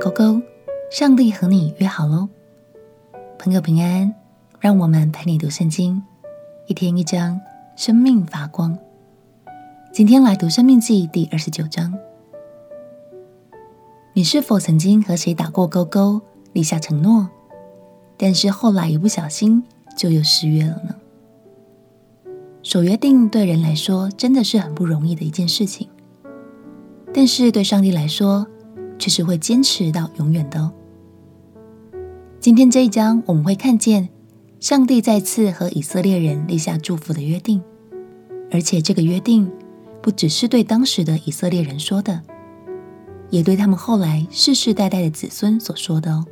勾勾，上帝和你约好喽。朋友平安，让我们陪你读圣经，一天一章，生命发光。今天来读《生命记》第二十九章。你是否曾经和谁打过勾勾，立下承诺，但是后来一不小心就又失约了呢？守约定对人来说真的是很不容易的一件事情，但是对上帝来说，却是会坚持到永远的哦。今天这一章我们会看见上帝再次和以色列人立下祝福的约定，而且这个约定不只是对当时的以色列人说的，也对他们后来世世代代的子孙所说的哦。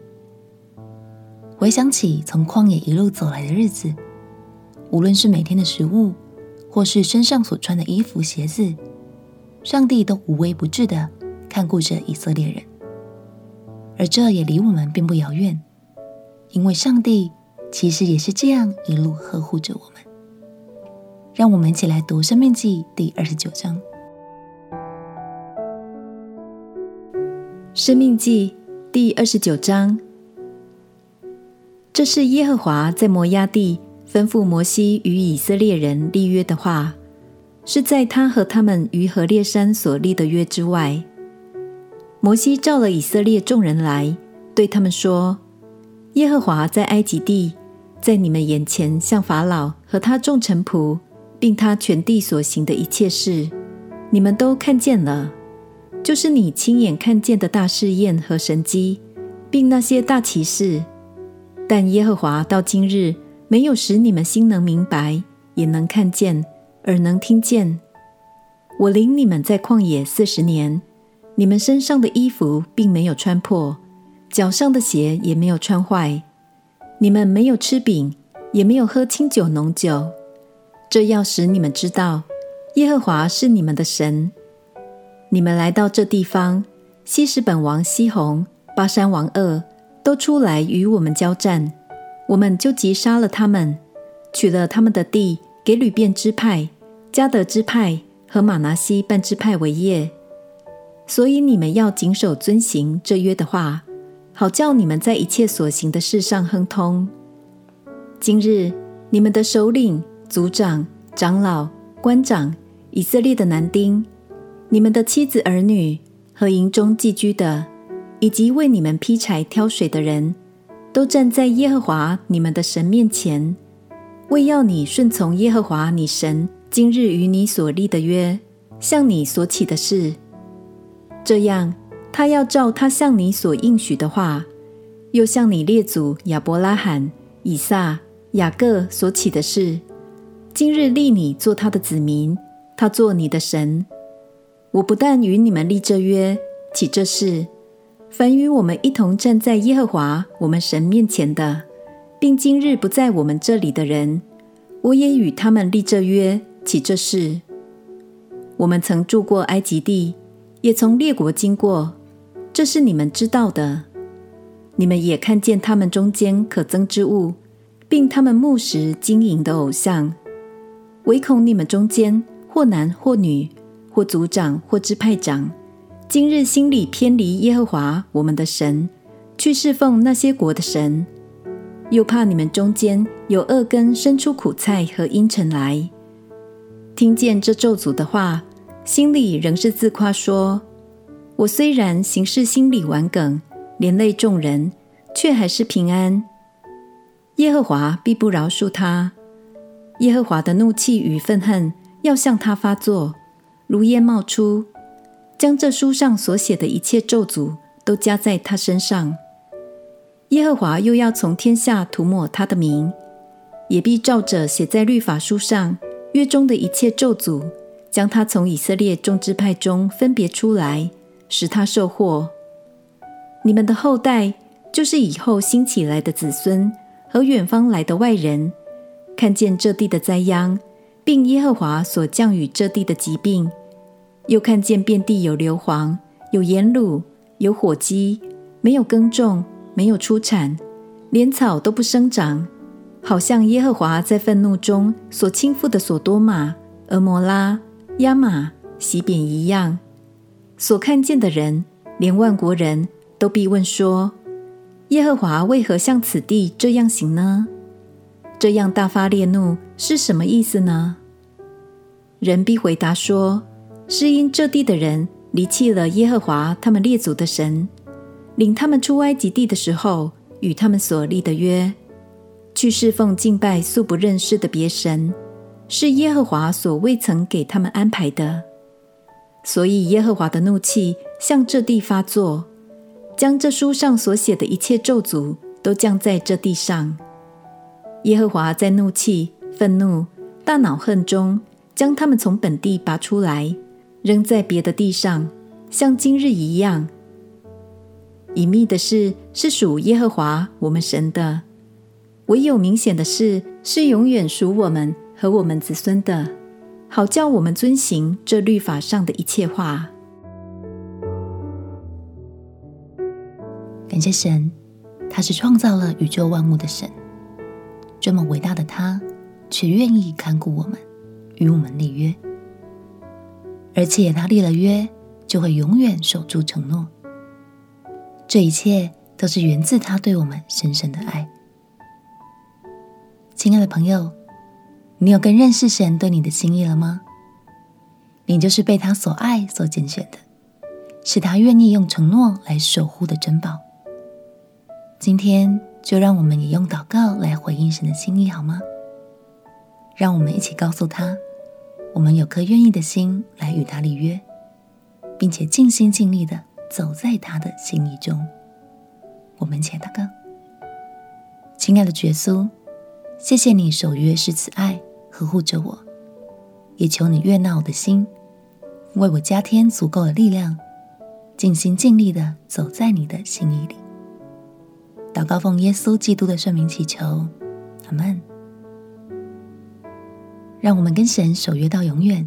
回想起从旷野一路走来的日子，无论是每天的食物，或是身上所穿的衣服、鞋子，上帝都无微不至的。看顾着以色列人，而这也离我们并不遥远，因为上帝其实也是这样一路呵护着我们。让我们一起来读《生命记》第二十九章。《生命记》第二十九章，这是耶和华在摩押地吩咐摩西与以色列人立约的话，是在他和他们于何烈山所立的约之外。摩西召了以色列众人来，对他们说：“耶和华在埃及地，在你们眼前向法老和他众臣仆，并他全地所行的一切事，你们都看见了，就是你亲眼看见的大试验和神迹，并那些大奇事。但耶和华到今日没有使你们心能明白，也能看见，耳能听见。我领你们在旷野四十年。”你们身上的衣服并没有穿破，脚上的鞋也没有穿坏。你们没有吃饼，也没有喝清酒浓酒，这要使你们知道，耶和华是你们的神。你们来到这地方，希实本王西宏、巴珊王噩都出来与我们交战，我们就击杀了他们，取了他们的地，给流便支派、迦得支派和玛拿西半支派为业。所以你们要谨守遵行这约的话，好叫你们在一切所行的事上亨通。今日你们的首领、族长、长老、官长、以色列的男丁，你们的妻子儿女和营中寄居的，以及为你们劈柴挑水的人，都站在耶和华你们的神面前，为要你顺从耶和华你神今日与你所立的约，向你所起的誓。这样，他要照他向你所应许的话，又向你列祖亚伯拉罕、以撒、雅各所起的誓，今日立你做他的子民，他做你的神。我不但与你们立这约，起这事，凡与我们一同站在耶和华我们神面前的，并今日不在我们这里的人，我也与他们立这约，起这事。我们曾住过埃及地。也从列国经过，这是你们知道的。你们也看见他们中间可憎之物，并他们牧食经营的偶像。唯恐你们中间或男或女，或族长或支派长，今日心里偏离耶和华我们的神，去侍奉那些国的神，又怕你们中间有恶根生出苦菜和茵蔯来，听见这咒诅的话。心里仍是自夸说：“我虽然行事心里顽梗，连累众人，却还是平安。耶和华必不饶恕他。耶和华的怒气与愤恨要向他发作，如烟冒出，将这书上所写的一切咒诅都加在他身上。耶和华又要从天下涂抹他的名，也必照着写在律法书上约中的一切咒诅。”将他从以色列众支派中分别出来，使他受祸。你们的后代，就是以后兴起来的子孙和远方来的外人，看见这地的灾殃，并耶和华所降雨这地的疾病，又看见遍地有硫磺、有盐卤、有火鸡，没有耕种，没有出产，连草都不生长，好像耶和华在愤怒中所倾覆的所多玛、蛾摩拉。亚玛、洗扁一样，所看见的人，连万国人都必问说：耶和华为何向此地这样行呢？这样大发烈怒是什么意思呢？人必回答说：是因这地的人离弃了耶和华他们列祖的神，领他们出埃及地的时候与他们所立的约，去侍奉敬拜素不认识的别神，是耶和华所未曾给他们安排的。所以耶和华的怒气向这地发作，将这书上所写的一切咒诅都降在这地上。耶和华在怒气、愤怒、大恼恨中，将他们从本地拔出来，扔在别的地上，像今日一样。隐秘的事是属耶和华我们神的，唯有明显的事是永远属我们和我们子孙的，好叫我们遵行这律法上的一切话。感谢神，他是创造了宇宙万物的神。这么伟大的他，却愿意看顾我们，与我们立约，而且他立了约，就会永远守住承诺。这一切都是源自他对我们深深的爱。亲爱的朋友，你有更认识神对你的心意了吗？你就是被他所爱、所拣选的，是他愿意用承诺来守护的珍宝。今天。就让我们也用祷告来回应神的心意，好吗？让我们一起告诉他，我们有颗愿意的心来与他立约，并且尽心尽力的走在他的心意中。我们一起祷告：亲爱的耶稣，谢谢你守约是慈爱，呵护着我，也求你悦纳我的心，为我加添足够的力量，尽心尽力的走在你的心意里。祷告奉耶稣基督的圣名祈求，阿门。让我们跟神守约到永远，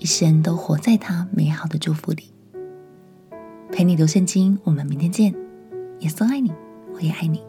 一生都活在他美好的祝福里。陪你读圣经，我们明天见。耶稣爱你，我也爱你。